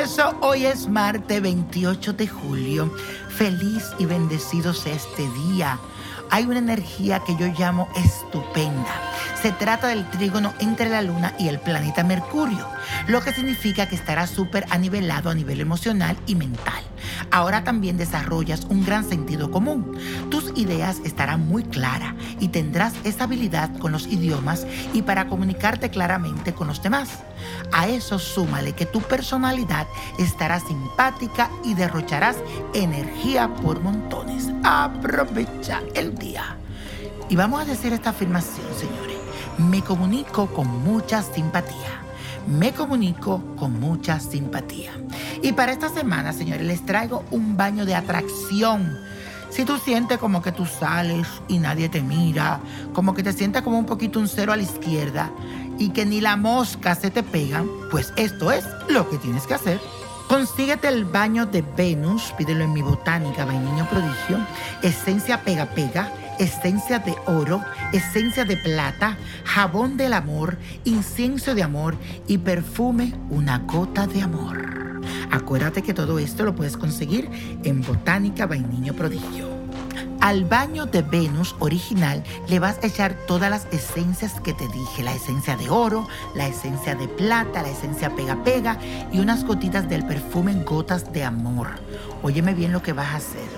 Eso, hoy es martes 28 de julio. Feliz y bendecido sea este día. Hay una energía que yo llamo estupenda. Se trata del trígono entre la luna y el planeta Mercurio, lo que significa que estará súper anivelado a nivel emocional y mental. Ahora también desarrollas un gran sentido común. Ideas estarán muy claras y tendrás esa habilidad con los idiomas y para comunicarte claramente con los demás. A eso súmale que tu personalidad estará simpática y derrocharás energía por montones. Aprovecha el día. Y vamos a decir esta afirmación, señores. Me comunico con mucha simpatía me comunico con mucha simpatía. Y para esta semana, señores, les traigo un baño de atracción. Si tú sientes como que tú sales y nadie te mira, como que te sientes como un poquito un cero a la izquierda y que ni la mosca se te pegan, pues esto es lo que tienes que hacer. Consíguete el baño de Venus, pídelo en mi botánica, vainillo prodigio, esencia pega pega esencia de oro, esencia de plata, jabón del amor, incienso de amor y perfume una gota de amor. Acuérdate que todo esto lo puedes conseguir en Botánica Vainiño Prodigio. Al baño de Venus original le vas a echar todas las esencias que te dije, la esencia de oro, la esencia de plata, la esencia pega pega y unas gotitas del perfume gotas de amor. Óyeme bien lo que vas a hacer.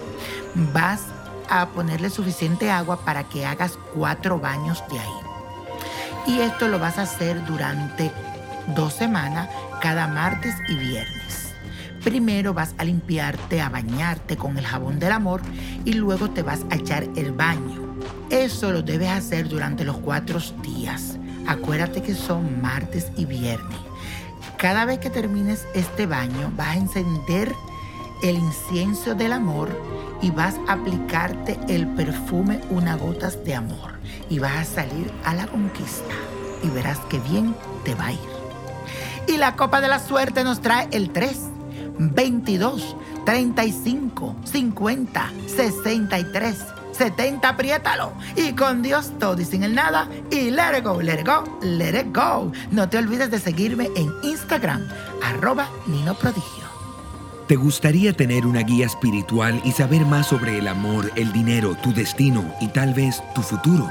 Vas a ponerle suficiente agua para que hagas cuatro baños de ahí. Y esto lo vas a hacer durante dos semanas, cada martes y viernes. Primero vas a limpiarte, a bañarte con el jabón del amor y luego te vas a echar el baño. Eso lo debes hacer durante los cuatro días. Acuérdate que son martes y viernes. Cada vez que termines este baño vas a encender el incienso del amor y vas a aplicarte el perfume una gotas de amor y vas a salir a la conquista y verás que bien te va a ir. Y la copa de la suerte nos trae el 3, 22, 35, 50, 63, 70, apriétalo. Y con Dios todo y sin el nada. Y let it go, let it go, let it go. No te olvides de seguirme en Instagram, arroba Nino Prodigio. ¿Te gustaría tener una guía espiritual y saber más sobre el amor, el dinero, tu destino y tal vez tu futuro?